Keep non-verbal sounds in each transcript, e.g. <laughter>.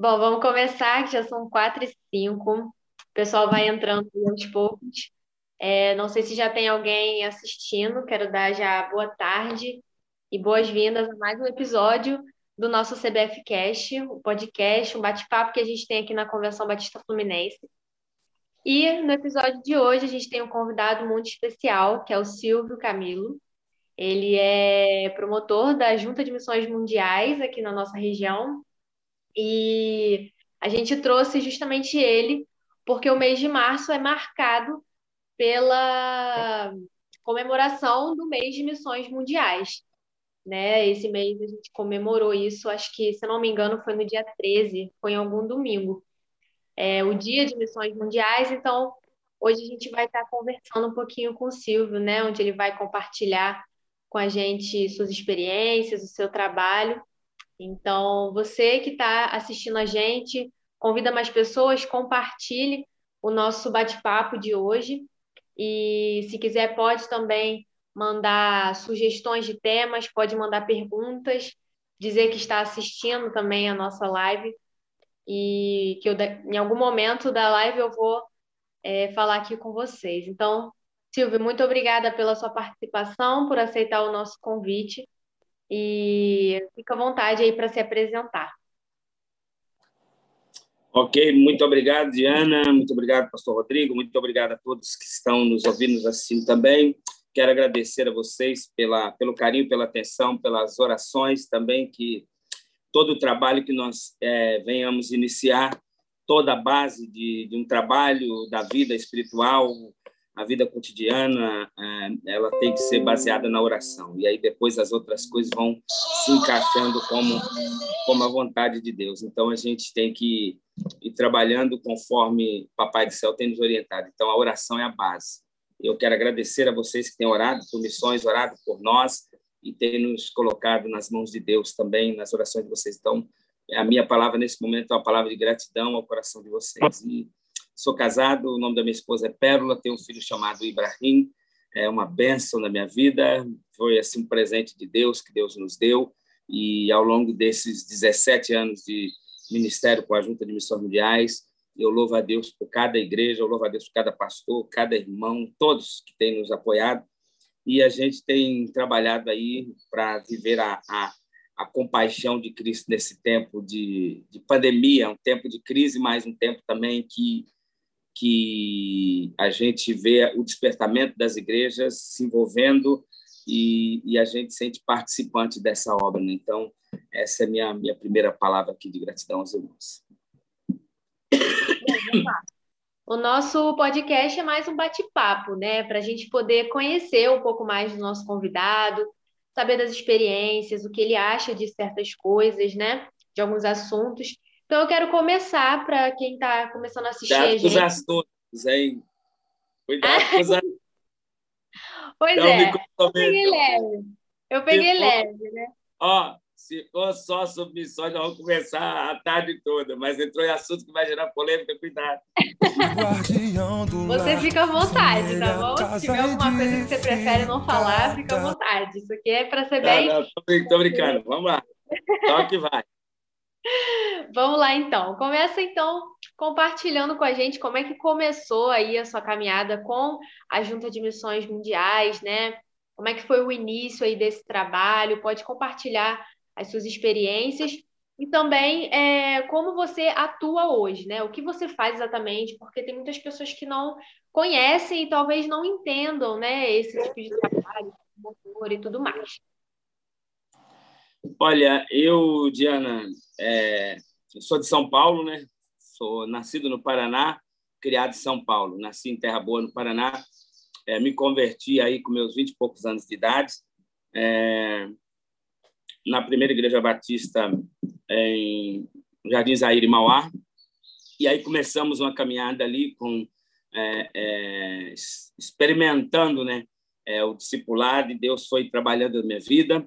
Bom, vamos começar, que já são quatro e cinco. O pessoal vai entrando aos poucos. É, não sei se já tem alguém assistindo, quero dar já boa tarde e boas-vindas a mais um episódio do nosso CBF Cast, o um podcast, um bate-papo que a gente tem aqui na Convenção Batista Fluminense. E no episódio de hoje a gente tem um convidado muito especial, que é o Silvio Camilo. Ele é promotor da Junta de Missões Mundiais aqui na nossa região. E a gente trouxe justamente ele porque o mês de março é marcado pela comemoração do mês de missões mundiais. Né? Esse mês a gente comemorou isso, acho que, se não me engano, foi no dia 13, foi em algum domingo é, o Dia de Missões Mundiais. Então, hoje a gente vai estar conversando um pouquinho com o Silvio, né, onde ele vai compartilhar com a gente suas experiências, o seu trabalho. Então, você que está assistindo a gente, convida mais pessoas, compartilhe o nosso bate-papo de hoje. E se quiser, pode também mandar sugestões de temas, pode mandar perguntas, dizer que está assistindo também a nossa live e que eu, em algum momento da live eu vou é, falar aqui com vocês. Então, Silvio, muito obrigada pela sua participação, por aceitar o nosso convite e fica à vontade aí para se apresentar. Ok, muito obrigado, Diana, muito obrigado, pastor Rodrigo, muito obrigado a todos que estão nos ouvindo, assistindo também. Quero agradecer a vocês pela, pelo carinho, pela atenção, pelas orações também que todo o trabalho que nós é, venhamos iniciar, toda a base de, de, um trabalho da vida espiritual, a vida cotidiana, é, ela tem que ser baseada na oração. E aí depois as outras coisas vão se encaixando como, como a vontade de Deus. Então a gente tem que ir trabalhando conforme Papai do Céu tem nos orientado. Então a oração é a base. Eu quero agradecer a vocês que têm orado por missões, orado por nós, e tem nos colocado nas mãos de Deus também, nas orações de vocês. Então, a minha palavra nesse momento é uma palavra de gratidão ao coração de vocês. E sou casado, o nome da minha esposa é Pérola, tenho um filho chamado Ibrahim, é uma bênção na minha vida, foi assim um presente de Deus que Deus nos deu, e ao longo desses 17 anos de ministério com a Junta de Missões Mundiais, eu louvo a Deus por cada igreja, eu louvo a Deus por cada pastor, cada irmão, todos que têm nos apoiado, e a gente tem trabalhado aí para viver a, a, a, compaixão de Cristo nesse tempo de, de pandemia, um tempo de crise, mas um tempo também que, que a gente vê o despertamento das igrejas se envolvendo e, e a gente sente participante dessa obra. Né? Então, essa é a minha, minha primeira palavra aqui de gratidão aos irmãos. O nosso podcast é mais um bate-papo, né? Para a gente poder conhecer um pouco mais do nosso convidado, saber das experiências, o que ele acha de certas coisas, né? De alguns assuntos. Então, eu quero começar para quem está começando a assistir. Cuidado a gente. com os assuntos, hein? Cuidado com os assuntos. <laughs> Pois é, eu peguei leve. Eu peguei leve, né? Ó, se for só sobre missões, nós vamos conversar a tarde toda, mas entrou em assunto que vai gerar polêmica, cuidado. você fica à vontade, tá bom? Se tiver alguma coisa que você prefere não falar, fica à vontade. Isso aqui é para ser bem. Não, não, tô, brincando, vamos lá. Toque vai. Vamos lá, então. Começa, então, compartilhando com a gente como é que começou aí a sua caminhada com a Junta de Missões Mundiais, né? Como é que foi o início aí desse trabalho? Pode compartilhar as suas experiências e também é, como você atua hoje, né? O que você faz exatamente, porque tem muitas pessoas que não conhecem e talvez não entendam, né, esse tipo de trabalho, motor e tudo mais. Olha, eu, Diana, é, eu sou de São Paulo, né? Sou nascido no Paraná, criado em São Paulo. Nasci em Terra Boa, no Paraná. É, me converti aí com meus vinte e poucos anos de idade. É, na primeira igreja batista em Jardim Zaire, Mauá. E aí começamos uma caminhada ali com é, é, experimentando, né, é, o discipulado. E Deus foi trabalhando na minha vida.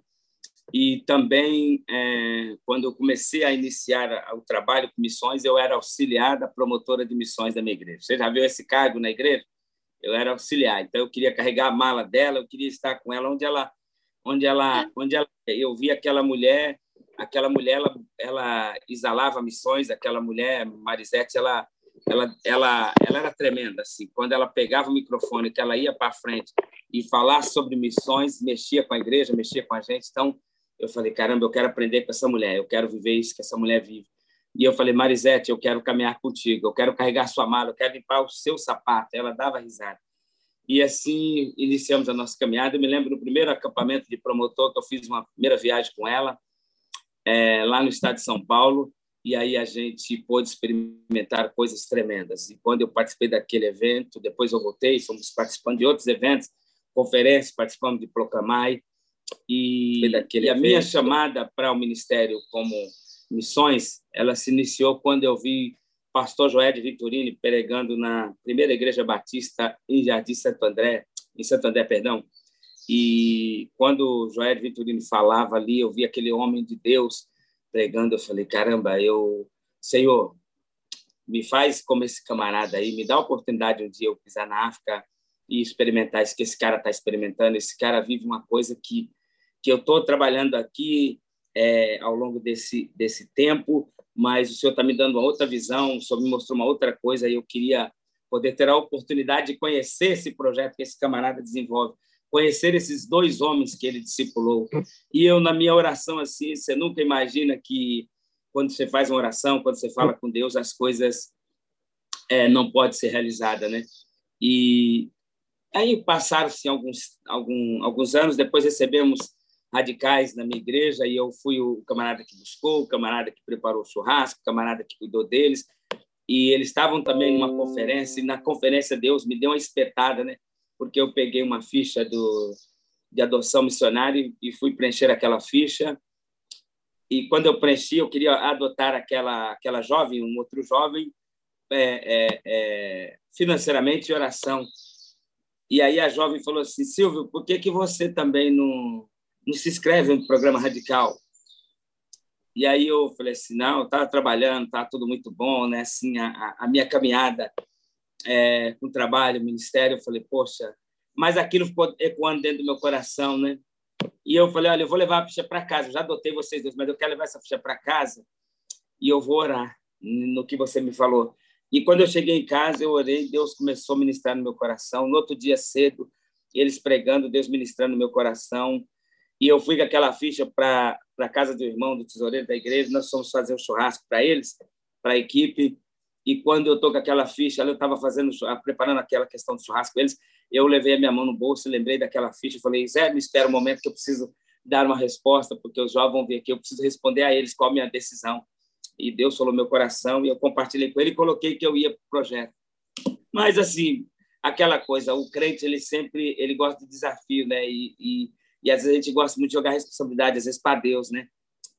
E também é, quando eu comecei a iniciar o trabalho com missões, eu era auxiliar da promotora de missões da minha igreja. Você já viu esse cargo na igreja? Eu era auxiliar, então eu queria carregar a mala dela, eu queria estar com ela onde ela onde ela, onde ela, eu vi aquela mulher aquela mulher ela, ela exalava missões, aquela mulher Marisete, ela ela, ela, ela era tremenda assim. Quando ela pegava o microfone, que ela ia para frente e falar sobre missões, mexia com a igreja, mexia com a gente. Então, eu falei, caramba, eu quero aprender com essa mulher, eu quero viver isso que essa mulher vive. E eu falei, Marisete, eu quero caminhar contigo, eu quero carregar sua mala, eu quero limpar o seu sapato. Ela dava risada. E assim iniciamos a nossa caminhada. Eu me lembro do primeiro acampamento de promotor que eu fiz uma primeira viagem com ela, é, lá no estado de São Paulo, e aí a gente pôde experimentar coisas tremendas. E quando eu participei daquele evento, depois eu voltei, fomos participando de outros eventos, conferências, participamos de Proclamai, e, e a minha chamada para o ministério como missões, ela se iniciou quando eu vi pastor Joé de Victorini pregando na primeira igreja batista em Jardim Santo André, em Santo André, perdão. E quando Joé de Victorini falava ali, eu vi aquele homem de Deus pregando, eu falei, caramba, eu, Senhor, me faz como esse camarada aí, me dá a oportunidade um dia eu pisar na África e experimentar isso que esse cara está experimentando. Esse cara vive uma coisa que que eu estou trabalhando aqui é, ao longo desse desse tempo, mas o senhor está me dando uma outra visão, o senhor me mostrou uma outra coisa e eu queria poder ter a oportunidade de conhecer esse projeto que esse camarada desenvolve conhecer esses dois homens que ele discipulou. E eu, na minha oração, assim, você nunca imagina que quando você faz uma oração, quando você fala com Deus, as coisas é, não podem ser realizadas, né? E aí passaram-se alguns, algum, alguns anos, depois recebemos radicais na minha igreja e eu fui o camarada que buscou, o camarada que preparou o churrasco, o camarada que cuidou deles. E eles estavam também numa conferência, e na conferência Deus me deu uma espetada, né? porque eu peguei uma ficha do, de adoção missionária e fui preencher aquela ficha. E quando eu preenchi, eu queria adotar aquela aquela jovem, um outro jovem, é, é, é, financeiramente em oração. E aí a jovem falou assim, Silvio, por que que você também não, não se inscreve no programa radical? E aí eu falei assim, não, estava trabalhando, tá tudo muito bom, né? Assim, a, a minha caminhada é, com trabalho, ministério, eu falei, poxa, mas aquilo ficou ecoando dentro do meu coração, né? E eu falei, olha, eu vou levar a ficha para casa, eu já adotei vocês dois, mas eu quero levar essa ficha para casa e eu vou orar no que você me falou. E quando eu cheguei em casa, eu orei, Deus começou a ministrar no meu coração. No outro dia cedo, eles pregando, Deus ministrando no meu coração. E eu fui com aquela ficha para a casa do irmão, do tesoureiro da igreja. Nós fomos fazer um churrasco para eles, para a equipe. E quando eu estou com aquela ficha, eu estava fazendo, preparando aquela questão do churrasco com eles, eu levei a minha mão no bolso, lembrei daquela ficha, falei, Zé, me espera um momento que eu preciso dar uma resposta, porque os jovens vão vir aqui, eu preciso responder a eles qual a minha decisão. E Deus falou meu coração, e eu compartilhei com ele e coloquei que eu ia para o projeto. Mas, assim, aquela coisa, o crente, ele sempre ele gosta de desafio, né? E, e, e às vezes a gente gosta muito de jogar responsabilidade, às vezes para Deus, né?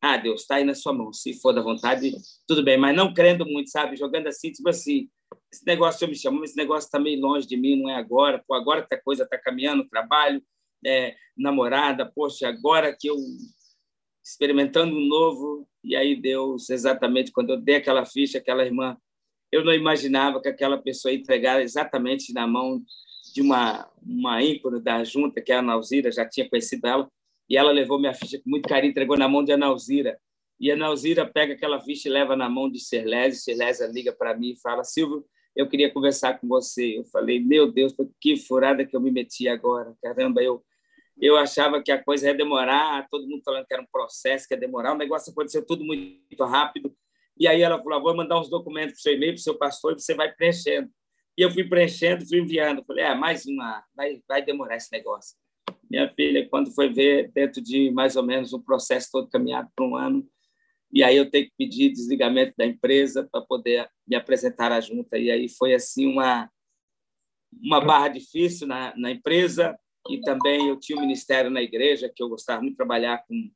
Ah, Deus, está aí na sua mão. Se for da vontade, tudo bem. Mas não crendo muito, sabe? Jogando assim, tipo assim, esse negócio me chamo, esse negócio está meio longe de mim, não é agora. Pô, agora que a coisa está caminhando, trabalho, é, namorada, poxa, agora que eu experimentando um novo. E aí Deus, exatamente quando eu dei aquela ficha, aquela irmã, eu não imaginava que aquela pessoa ia entregar exatamente na mão de uma, uma ícone da junta, que é a Nauzira, já tinha conhecido ela, e ela levou minha ficha com muito carinho, entregou na mão de Analzira. E a Analzira pega aquela ficha e leva na mão de Serlésia. Serlésia liga para mim e fala: Silvio, eu queria conversar com você. Eu falei: Meu Deus, que furada que eu me meti agora. Caramba, eu eu achava que a coisa ia demorar, todo mundo falando que era um processo, que ia demorar, o negócio aconteceu tudo muito rápido. E aí ela falou: Vou mandar uns documentos para o seu e-mail, para o seu pastor, e você vai preenchendo. E eu fui preenchendo, fui enviando. Falei: Ah, mais uma, vai, vai demorar esse negócio. Minha filha, quando foi ver, dentro de mais ou menos um processo todo caminhado por um ano, e aí eu tenho que pedir desligamento da empresa para poder me apresentar à junta. E aí foi assim uma uma barra difícil na, na empresa e também eu tinha um ministério na igreja que eu gostava muito de trabalhar com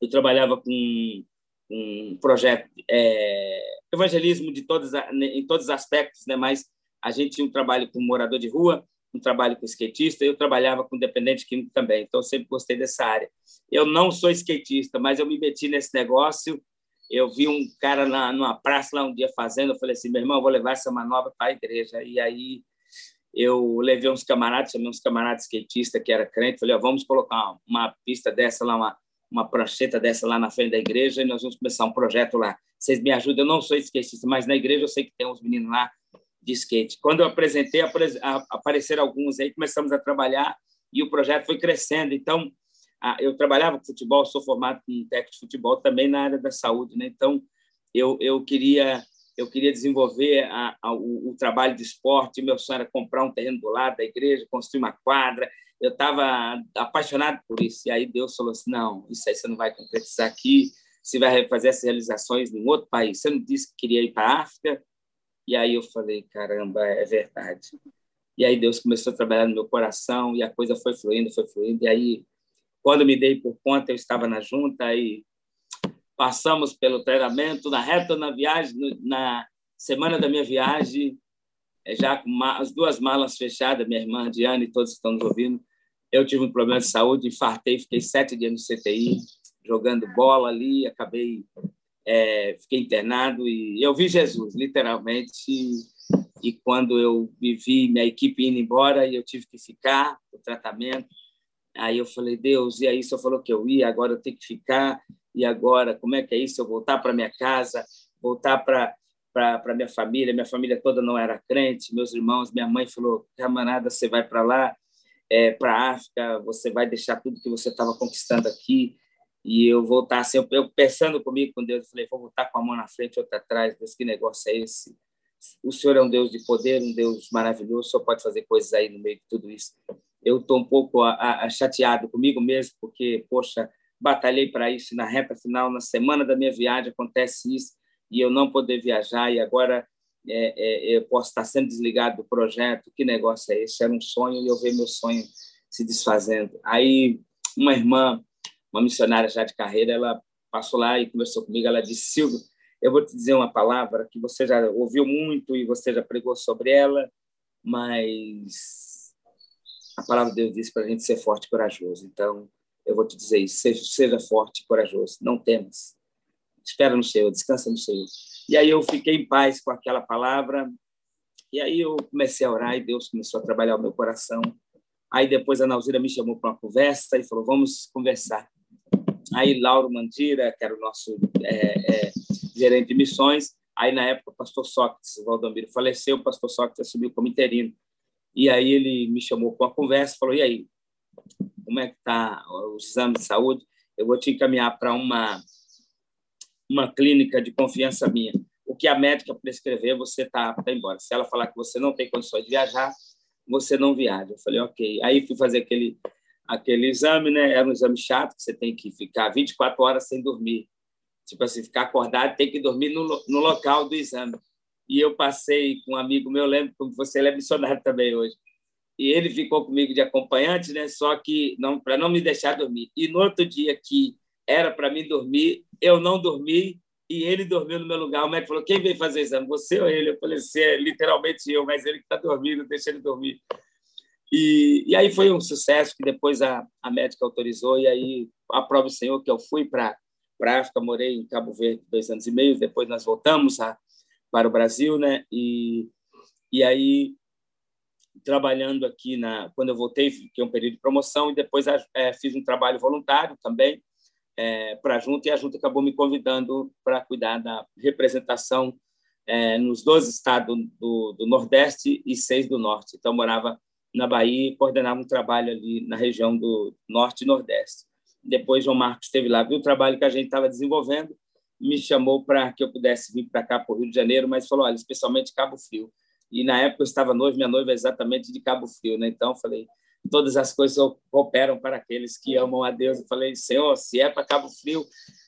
eu trabalhava com um projeto é, evangelismo de todos em todos os aspectos, né? Mas a gente tinha um trabalho com morador de rua um trabalho com skatista, eu trabalhava com dependente químico também, então sempre gostei dessa área. Eu não sou skatista, mas eu me meti nesse negócio. Eu vi um cara na, numa praça lá um dia fazendo, eu falei assim, meu irmão, vou levar essa manobra para a igreja. E aí eu levei uns camaradas, chamei uns camaradas skatistas que era crente, falei, ó, vamos colocar uma, pista dessa lá, uma, uma prancheta dessa lá na frente da igreja e nós vamos começar um projeto lá. Vocês me ajudam, eu não sou skatista, mas na igreja eu sei que tem uns meninos lá de skate. Quando eu apresentei, apareceram alguns aí, começamos a trabalhar e o projeto foi crescendo. Então, eu trabalhava com futebol, sou formado em técnico de futebol também na área da saúde, né? Então, eu, eu queria eu queria desenvolver a, a, o, o, trabalho de esporte. Meu sonho era comprar um terreno do lado da igreja, construir uma quadra. Eu estava apaixonado por isso. E aí Deus falou assim: não, isso aí você não vai concretizar aqui. Você vai fazer essas realizações em outro país. Você não disse que queria ir para a África? E aí eu falei: caramba, é verdade. E aí Deus começou a trabalhar no meu coração e a coisa foi fluindo, foi fluindo. E aí, quando me dei por conta, eu estava na junta e passamos pelo treinamento, na reta na viagem, na semana da minha viagem, é, já com as duas malas fechadas, minha irmã Diane e todos estão nos ouvindo, eu tive um problema de saúde, infartei, fiquei sete dias no CTI, jogando bola ali, acabei, é, fiquei internado e eu vi Jesus, literalmente, e, quando eu me vi minha equipe indo embora e eu tive que ficar o tratamento, aí eu falei, Deus, e aí o senhor falou que eu ia, agora eu tenho que ficar, e agora como é que é isso? Eu voltar para minha casa, voltar para para minha família, minha família toda não era crente, meus irmãos, minha mãe falou, camarada, você vai para lá, é, para a África, você vai deixar tudo que você estava conquistando aqui, e eu voltar assim, eu, eu pensando comigo com Deus, eu falei, vou voltar com a mão na frente, outra atrás, Deus, que negócio é esse? O Senhor é um Deus de poder, um Deus maravilhoso, só pode fazer coisas aí no meio de tudo isso. Eu estou um pouco a, a, chateado comigo mesmo, porque, poxa, batalhei para isso na reta final, na semana da minha viagem acontece isso e eu não poder viajar e agora é, é, eu posso estar sendo desligado do projeto. Que negócio é esse? Era um sonho e eu vejo meu sonho se desfazendo. Aí uma irmã, uma missionária já de carreira, ela passou lá e conversou comigo. Ela disse: Silvio, eu vou te dizer uma palavra que você já ouviu muito e você já pregou sobre ela, mas a palavra de Deus diz para a gente ser forte e corajoso. Então, eu vou te dizer isso, seja, seja forte e corajoso, não temas. Espera no Senhor, descansa no Senhor. E aí eu fiquei em paz com aquela palavra, e aí eu comecei a orar e Deus começou a trabalhar o meu coração. Aí depois a Nauzira me chamou para uma conversa e falou, vamos conversar. Aí Lauro Mandira, que era o nosso é, é, gerente de missões, aí na época o pastor Sócrates, o Valdomiro, faleceu, o pastor Sócrates assumiu como interino. E aí ele me chamou para uma conversa, falou, e aí, como é que está os exames de saúde, eu vou te encaminhar para uma uma clínica de confiança minha. O que a médica prescrever, você está tá embora. Se ela falar que você não tem condições de viajar, você não viaja. Eu falei, ok. Aí fui fazer aquele aquele exame, né? Era um exame chato que você tem que ficar 24 horas sem dormir. Tipo assim, ficar acordado, tem que dormir no, no local do exame. E eu passei com um amigo meu, lembro como você ele é missionário também hoje e ele ficou comigo de acompanhante, né? Só que não para não me deixar dormir. E no outro dia que era para mim dormir, eu não dormi e ele dormiu no meu lugar. O médico falou: "Quem veio fazer exame? Você ou ele?" Eu falei: "Se é literalmente eu, mas ele que está dormindo, deixa ele dormir." E, e aí foi um sucesso que depois a, a médica autorizou e aí a prova do Senhor que eu fui para para África, morei em Cabo Verde dois anos e meio, depois nós voltamos a, para o Brasil, né? E e aí trabalhando aqui na quando eu voltei fiquei um período de promoção e depois é, fiz um trabalho voluntário também é, para a junta e a junta acabou me convidando para cuidar da representação é, nos 12 estados do, do, Nordeste e seis do Norte. Então morava na Bahia e coordenava um trabalho ali na região do Norte e Nordeste. Depois João Marcos esteve lá, viu o trabalho que a gente estava desenvolvendo, me chamou para que eu pudesse vir para cá para o Rio de Janeiro, mas falou, olha, especialmente Cabo Frio e na época eu estava noivo, minha noiva é exatamente de Cabo Frio, né? Então falei, todas as coisas operam para aqueles que amam a Deus. Eu falei, Senhor, se é para Cabo Frio,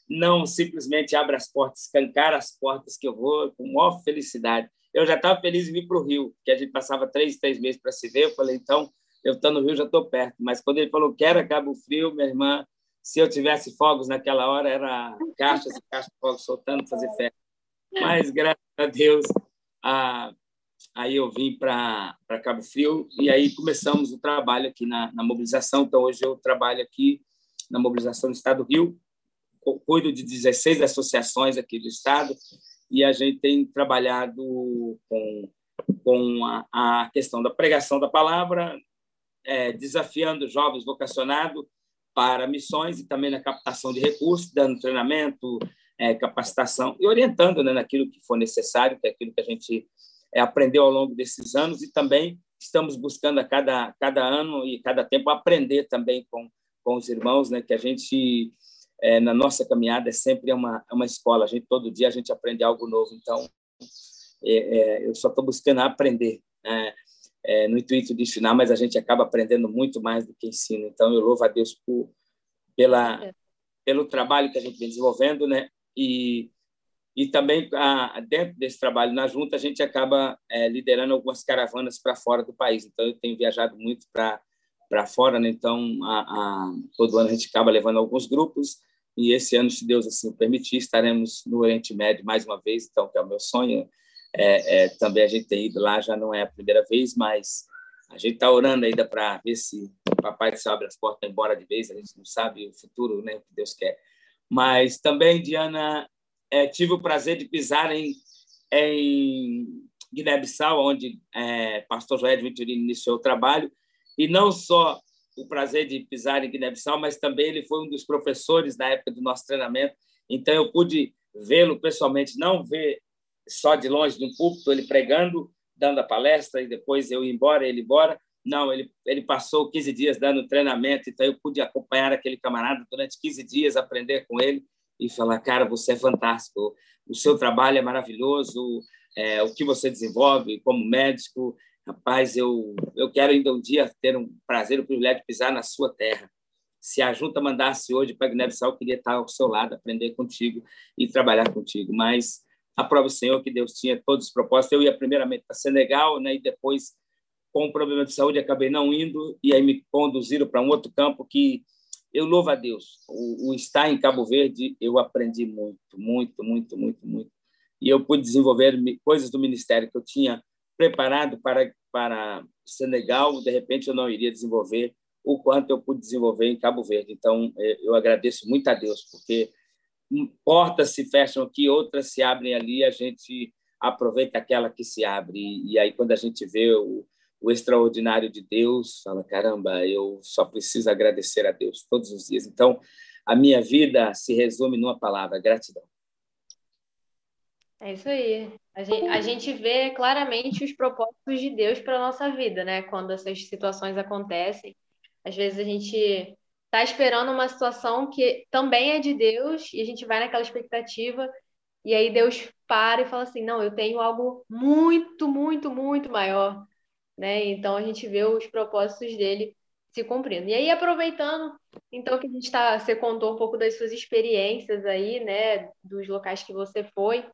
não simplesmente abra as portas, escancar as portas que eu vou com maior felicidade. Eu já estava feliz em vir para o Rio, que a gente passava três, três meses para se ver. Eu falei, então, eu estou no Rio, já estou perto. Mas quando ele falou que era Cabo Frio, minha irmã, se eu tivesse fogos naquela hora, era caixas e caixas de fogos soltando, fazer festa. Mas, graças a Deus, a, aí eu vim para Cabo Frio e aí começamos o trabalho aqui na, na, mobilização. Então, hoje eu trabalho aqui na mobilização do Estado do Rio, cuido de 16 associações aqui do Estado e a gente tem trabalhado com, com a, a questão da pregação da palavra, é, desafiando jovens vocacionados para missões e também na captação de recursos, dando treinamento, é, capacitação e orientando né, naquilo que for necessário, que é aquilo que a gente é, aprendeu ao longo desses anos e também estamos buscando a cada, cada ano e cada tempo aprender também com, com os irmãos, né, que a gente, é, na nossa caminhada, é sempre uma, uma escola, a gente, todo dia a gente aprende algo novo, então é, é eu só estou buscando aprender, né, é, no intuito de ensinar, mas a gente acaba aprendendo muito mais do que ensina. Então, eu louvo a Deus por, pela, é. pelo trabalho que a gente vem desenvolvendo, né? E, e também, a, dentro desse trabalho na junta, a gente acaba é, liderando algumas caravanas para fora do país. Então, eu tenho viajado muito para para fora, né? Então, a, a, todo ano a gente acaba levando alguns grupos e esse ano, se Deus assim permitir, estaremos no Oriente Médio mais uma vez, então, que é o meu sonho, é, é, também a gente tem ido lá, já não é a primeira vez, mas a gente está orando ainda para ver se o Papai do Céu abre as portas embora de vez, a gente não sabe o futuro, né, que Deus quer. Mas também, Diana, é, tive o prazer de pisar em, em Guiné-Bissau, onde é, pastor Joé de Vitorino iniciou o trabalho, e não só o prazer de pisar em Guiné-Bissau, mas também ele foi um dos professores na época do nosso treinamento, então eu pude vê-lo pessoalmente, não ver só de longe de um púlpito, ele pregando, dando a palestra e depois eu ir embora, ele embora. Não, ele, ele passou 15 dias dando treinamento, então eu pude acompanhar aquele camarada durante 15 dias, aprender com ele e falar, cara, você é fantástico, o seu trabalho é maravilhoso, é, o que você desenvolve como médico, rapaz, eu, eu quero ainda um dia ter um prazer, o um privilégio de pisar na sua terra. Se a junta mandasse hoje para Guiné-Bissau, eu queria estar ao seu lado, aprender contigo e trabalhar contigo, mas aprova o Senhor que Deus tinha todos os propósitos. Eu ia primeiramente para Senegal, né, e depois, com um problema de saúde, acabei não indo, e aí me conduziram para um outro campo que eu louvo a Deus. O, o estar em Cabo Verde, eu aprendi muito, muito, muito, muito, muito. E eu pude desenvolver coisas do ministério que eu tinha preparado para, para Senegal, de repente eu não iria desenvolver o quanto eu pude desenvolver em Cabo Verde. Então, é, eu agradeço muito a Deus, porque portas se fecham aqui, outras se abrem ali, a gente aproveita aquela que se abre. E aí, quando a gente vê o, o extraordinário de Deus, fala: caramba, eu só preciso agradecer a Deus todos os dias. Então, a minha vida se resume numa palavra: gratidão. É isso aí. A gente, a gente vê claramente os propósitos de Deus para a nossa vida, né? Quando essas situações acontecem. Às vezes a gente tá esperando uma situação que também é de Deus e a gente vai naquela expectativa e aí Deus para e fala assim, não, eu tenho algo muito, muito, muito maior, né? Então a gente vê os propósitos dele se cumprindo. E aí aproveitando, então que a gente está, você contou um pouco das suas experiências aí, né, dos locais que você foi.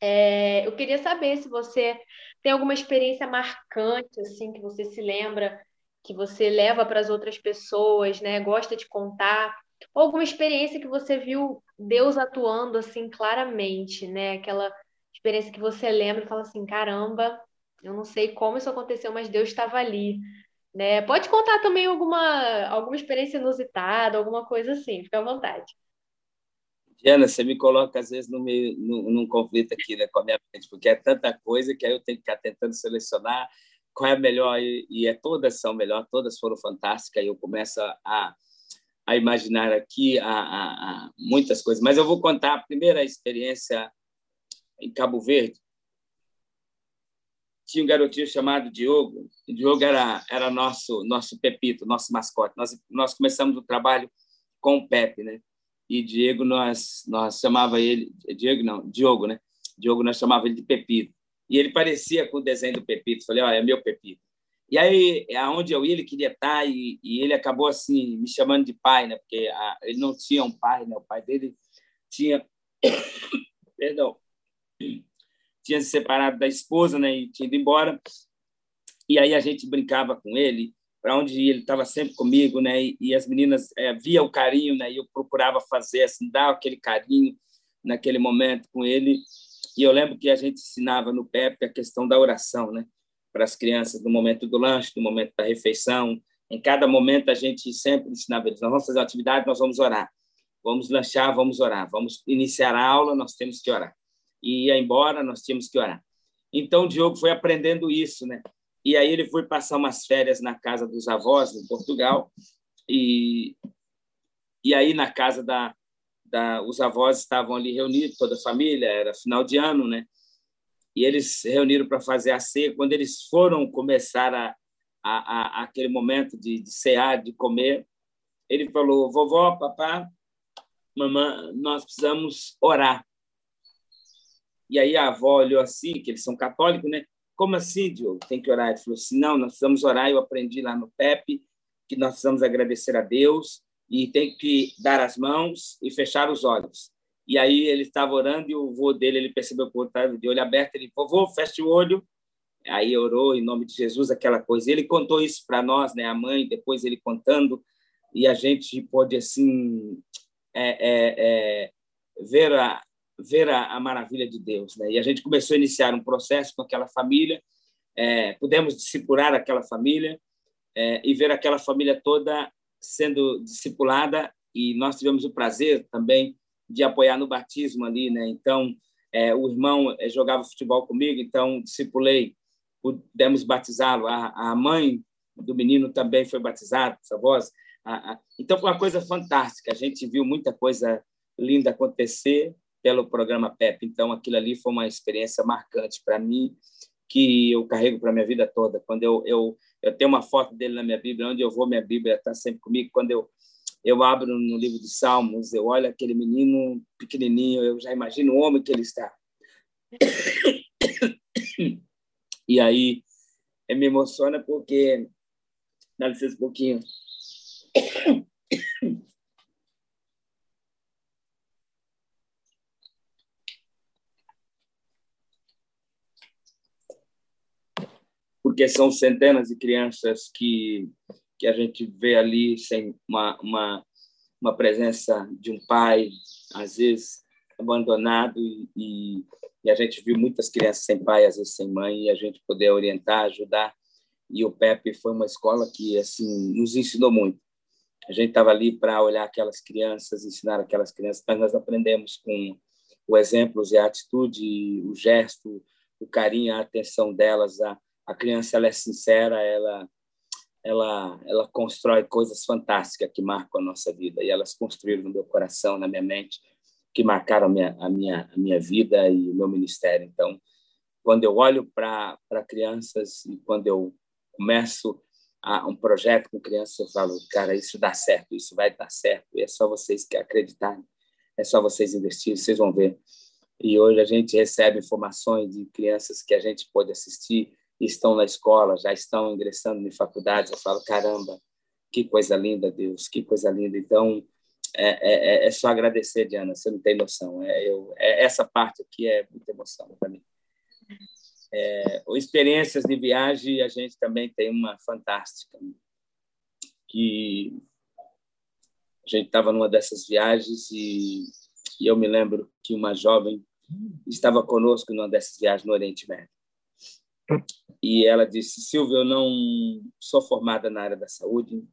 É, eu queria saber se você tem alguma experiência marcante, assim, que você se lembra que você leva para as outras pessoas, né? Gosta de contar, ou alguma experiência que você viu Deus atuando assim claramente, né? Aquela experiência que você lembra e fala assim, caramba, eu não sei como isso aconteceu, mas Deus estava ali, né? Pode contar também alguma alguma experiência inusitada, alguma coisa assim, fica à vontade. Diana, você me coloca às vezes no meio, num, num conflito aqui né, com a minha mente, porque é tanta coisa que aí eu tenho que ficar tentando selecionar qual é a melhor e, e é todas são melhor, todas foram fantásticas. E eu começo a, a imaginar aqui a, a, a muitas coisas. Mas eu vou contar a primeira experiência em Cabo Verde. Tinha um garotinho chamado Diogo. O Diogo era era nosso nosso Pepito, nosso mascote. Nós nós começamos o trabalho com o Pepe, né? E Diego nós nós chamava ele Diego não, Diogo, né? Diogo nós chamava ele de Pepito e ele parecia com o desenho do Pepito. Falei, olha, é meu Pepito. E aí, aonde eu ia, ele queria estar e, e ele acabou assim me chamando de pai, né? Porque a, ele não tinha um pai, né? O pai dele tinha, <coughs> perdão, <coughs> tinha se separado da esposa, né? E tinha ido embora. E aí a gente brincava com ele, para onde ele estava sempre comigo, né? E, e as meninas é, via o carinho, né? E eu procurava fazer assim, dar aquele carinho naquele momento com ele. E eu lembro que a gente ensinava no PEP a questão da oração, né? Para as crianças, no momento do lanche, no momento da refeição. Em cada momento, a gente sempre ensinava eles: nós vamos fazer atividade, nós vamos orar. Vamos lanchar, vamos orar. Vamos iniciar a aula, nós temos que orar. E ia embora, nós tínhamos que orar. Então, o Diogo foi aprendendo isso, né? E aí ele foi passar umas férias na casa dos avós, em Portugal. E, E aí, na casa da, da. Os avós estavam ali reunidos, toda a família, era final de ano, né? E eles se reuniram para fazer a ceia. Quando eles foram começar a, a, a aquele momento de, de cear, de comer, ele falou: vovó, papá, mamãe, nós precisamos orar. E aí a avó olhou assim, que eles são católicos, né? Como assim, Diogo? Tem que orar? Ele falou assim: não, nós precisamos orar. Eu aprendi lá no PEP que nós precisamos agradecer a Deus e tem que dar as mãos e fechar os olhos. E aí ele estava orando e o vô dele, ele percebeu que estava de olho aberto, ele, vovô, feche o olho. Aí orou em nome de Jesus aquela coisa. Ele contou isso para nós, né, a mãe, depois ele contando, e a gente pôde assim é, é, é, ver a ver a, a, maravilha de Deus, né? E a gente começou a iniciar um processo com aquela família, é, pudemos discipular aquela família é, e ver aquela família toda sendo discipulada e nós tivemos o prazer também de apoiar no batismo ali, né? Então, é, o irmão é, jogava futebol comigo, então discipulei, pudemos batizá-lo. A, a, mãe do menino também foi batizada, os avós. A, a... Então, foi uma coisa fantástica. A gente viu muita coisa linda acontecer pelo programa PEP. Então, aquilo ali foi uma experiência marcante para mim, que eu carrego para minha vida toda. Quando eu, eu, eu tenho uma foto dele na minha Bíblia, onde eu vou, minha Bíblia está sempre comigo. Quando eu, eu abro no livro de Salmos, eu olho aquele menino pequenininho, eu já imagino o homem que ele está. E aí me emociona porque. Dá licença um pouquinho. Porque são centenas de crianças que, que a gente vê ali sem uma, uma, uma presença de um pai, às vezes abandonado, e, e, a gente viu muitas crianças sem pai, às vezes sem mãe, e a gente poder orientar, ajudar. E o PEP foi uma escola que assim nos ensinou muito. A gente estava ali para olhar aquelas crianças, ensinar aquelas crianças, mas nós aprendemos com o exemplo a atitude, o gesto, o carinho, a atenção delas, a, a criança ela é sincera, ela ela ela constrói coisas fantásticas que marcam a nossa vida e elas construíram no meu coração, na minha mente, que marcaram a minha a minha a minha vida e o meu ministério. Então, quando eu olho para para crianças e quando eu começo a, um projeto com crianças, eu falo, cara, isso dá certo, isso vai dar certo. E é só vocês que acreditarem, é só vocês investirem, vocês vão ver. E hoje a gente recebe informações de crianças que a gente pode assistir estão na escola, já estão ingressando em faculdades, eu falo, caramba, que coisa linda, Deus, que coisa linda. Então, é, é, é só agradecer, Diana, você não tem noção. É, eu, é, essa parte aqui é muita emoção para mim. É, experiências de viagem, a gente também tem uma fantástica, que a gente estava numa dessas viagens e, e eu me lembro que uma jovem estava conosco numa dessas viagens no Oriente Médio e ela disse: Silvia, eu não sou formada na área da saúde,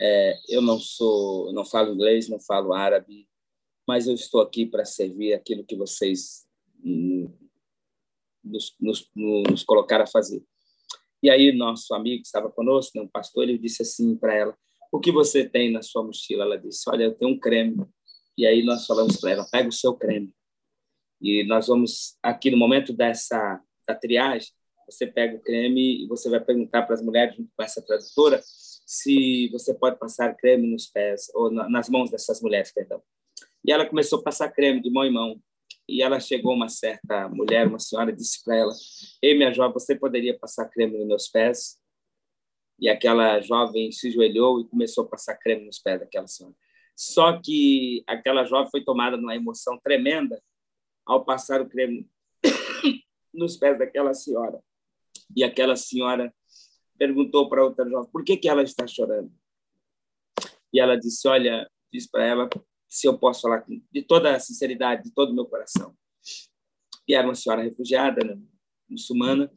é, eu não sou, não falo inglês, não falo árabe, mas eu estou aqui para servir aquilo que vocês nos, nos, nos colocaram a fazer. E aí nosso amigo que estava conosco, um pastor, ele disse assim para ela: O que você tem na sua mochila? Ela disse: Olha, eu tenho um creme. E aí nós falamos para ela: Pega o seu creme. E nós vamos aqui no momento dessa da triagem, você pega o creme e você vai perguntar para as mulheres, junto com essa tradutora, se você pode passar creme nos pés, ou nas mãos dessas mulheres, perdão. E ela começou a passar creme de mão em mão. E ela chegou uma certa mulher, uma senhora, disse para ela: Ei, minha jovem, você poderia passar creme nos meus pés? E aquela jovem se joelhou e começou a passar creme nos pés daquela senhora. Só que aquela jovem foi tomada numa emoção tremenda ao passar o creme nos pés daquela senhora. E aquela senhora perguntou para outra jovem por que, que ela está chorando. E ela disse: Olha, disse para ela se eu posso falar de toda a sinceridade, de todo o meu coração. E era uma senhora refugiada, né, muçulmana,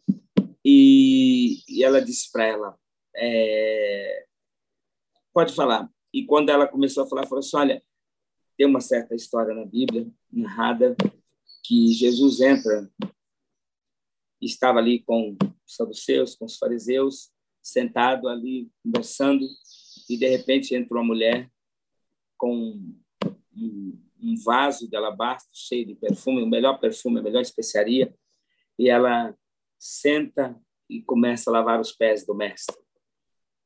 e, e ela disse para ela: é, Pode falar. E quando ela começou a falar, falou assim: Olha, tem uma certa história na Bíblia narrada que Jesus entra estava ali com os saduceus, com os fariseus, sentado ali, conversando, e de repente entra uma mulher com um, um vaso de alabastro cheio de perfume, o melhor perfume, a melhor especiaria, e ela senta e começa a lavar os pés do mestre.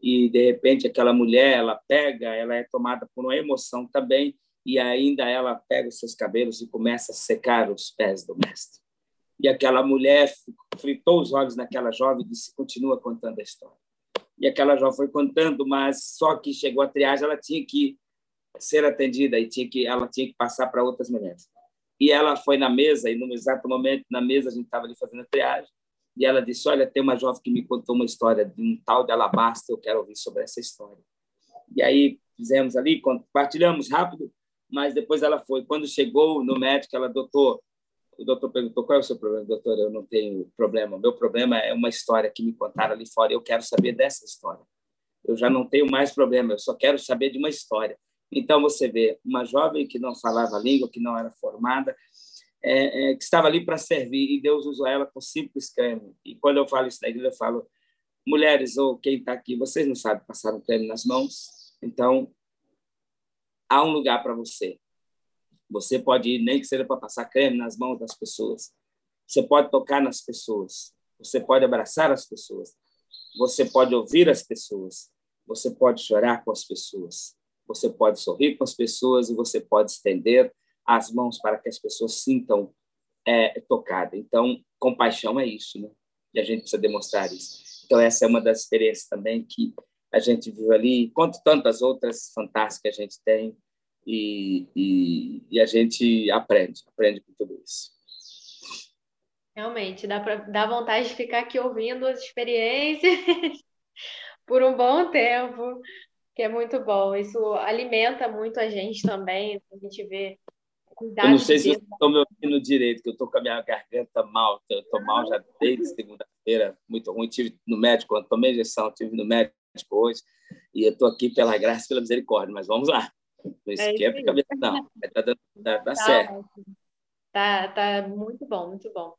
E de repente aquela mulher, ela pega, ela é tomada por uma emoção também, e ainda ela pega os seus cabelos e começa a secar os pés do mestre. E aquela mulher fritou os olhos naquela jovem e disse: continua contando a história. E aquela jovem foi contando, mas só que chegou a triagem, ela tinha que ser atendida e tinha que ela tinha que passar para outras mulheres. E ela foi na mesa e no exato momento na mesa a gente estava ali fazendo a triagem e ela disse: olha, tem uma jovem que me contou uma história de um tal de Alabasta, eu quero ouvir sobre essa história. E aí fizemos ali, compartilhamos rápido, mas depois ela foi. Quando chegou no médico, ela, doutor, o doutor perguntou qual é o seu problema, doutor. Eu não tenho problema. Meu problema é uma história que me contaram ali fora. Eu quero saber dessa história. Eu já não tenho mais problema. Eu só quero saber de uma história. Então, você vê uma jovem que não falava língua, que não era formada, é, é, que estava ali para servir, e Deus usou ela com simples creme. E quando eu falo isso na igreja, eu falo, mulheres ou quem está aqui, vocês não sabem passar um creme nas mãos, então há um lugar para você. Você pode ir, nem que seja para passar creme nas mãos das pessoas. Você pode tocar nas pessoas. Você pode abraçar as pessoas. Você pode ouvir as pessoas. Você pode chorar com as pessoas você pode sorrir com as pessoas e você pode estender as mãos para que as pessoas sintam é, tocadas. Então, compaixão é isso, né? E a gente precisa demonstrar isso. Então, essa é uma das experiências também que a gente viu ali, quanto tantas outras fantásticas a gente tem, e, e, e a gente aprende, aprende com tudo isso. Realmente, dá, pra, dá vontade de ficar aqui ouvindo as experiências <laughs> por um bom tempo que é muito bom. Isso alimenta muito a gente também, a gente vê cuidado. Eu não sei se vocês estão me ouvindo direito, que eu estou com a minha garganta mal, eu estou mal já desde segunda-feira, muito ruim. Tive no médico, quando tomei injeção, tive no médico hoje, e eu estou aqui pela graça e pela misericórdia, mas vamos lá. Não esquenta é a cabeça, não. Está dando, tá, tá certo. Tá, tá muito bom, muito bom.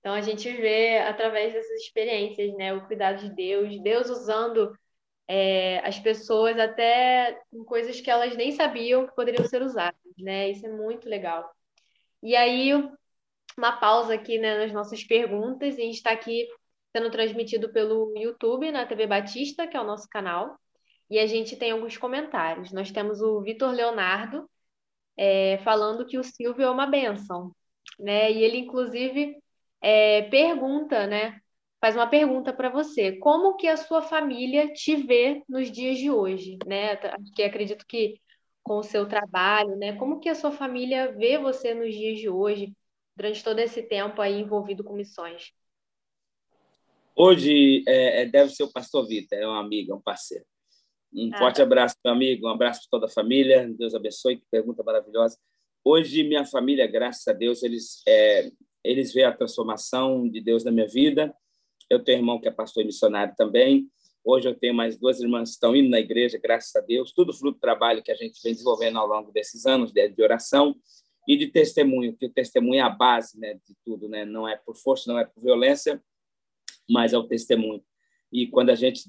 Então a gente vê através dessas experiências, né, o cuidado de Deus, Deus usando é, as pessoas até com coisas que elas nem sabiam que poderiam ser usadas, né? Isso é muito legal. E aí, uma pausa aqui né, nas nossas perguntas, a gente está aqui sendo transmitido pelo YouTube, na TV Batista, que é o nosso canal, e a gente tem alguns comentários. Nós temos o Vitor Leonardo é, falando que o Silvio é uma benção, né? E ele, inclusive, é, pergunta, né? faz uma pergunta para você. Como que a sua família te vê nos dias de hoje, né? Que acredito que com o seu trabalho, né? Como que a sua família vê você nos dias de hoje, durante todo esse tempo aí envolvido com missões? Hoje é, é deve ser o pastor Vitor, é um amigo, é um parceiro. Um ah. forte abraço, meu amigo, um abraço para toda a família. Deus abençoe, que pergunta maravilhosa. Hoje, minha família, graças a Deus, eles, é, eles veem a transformação de Deus na minha vida eu tenho um irmão que é pastor e missionário também. Hoje eu tenho mais duas irmãs que estão indo na igreja, graças a Deus. Tudo fruto do trabalho que a gente vem desenvolvendo ao longo desses anos de oração e de testemunho, que o testemunho é a base né, de tudo, né? não é por força, não é por violência, mas é o testemunho. E quando a gente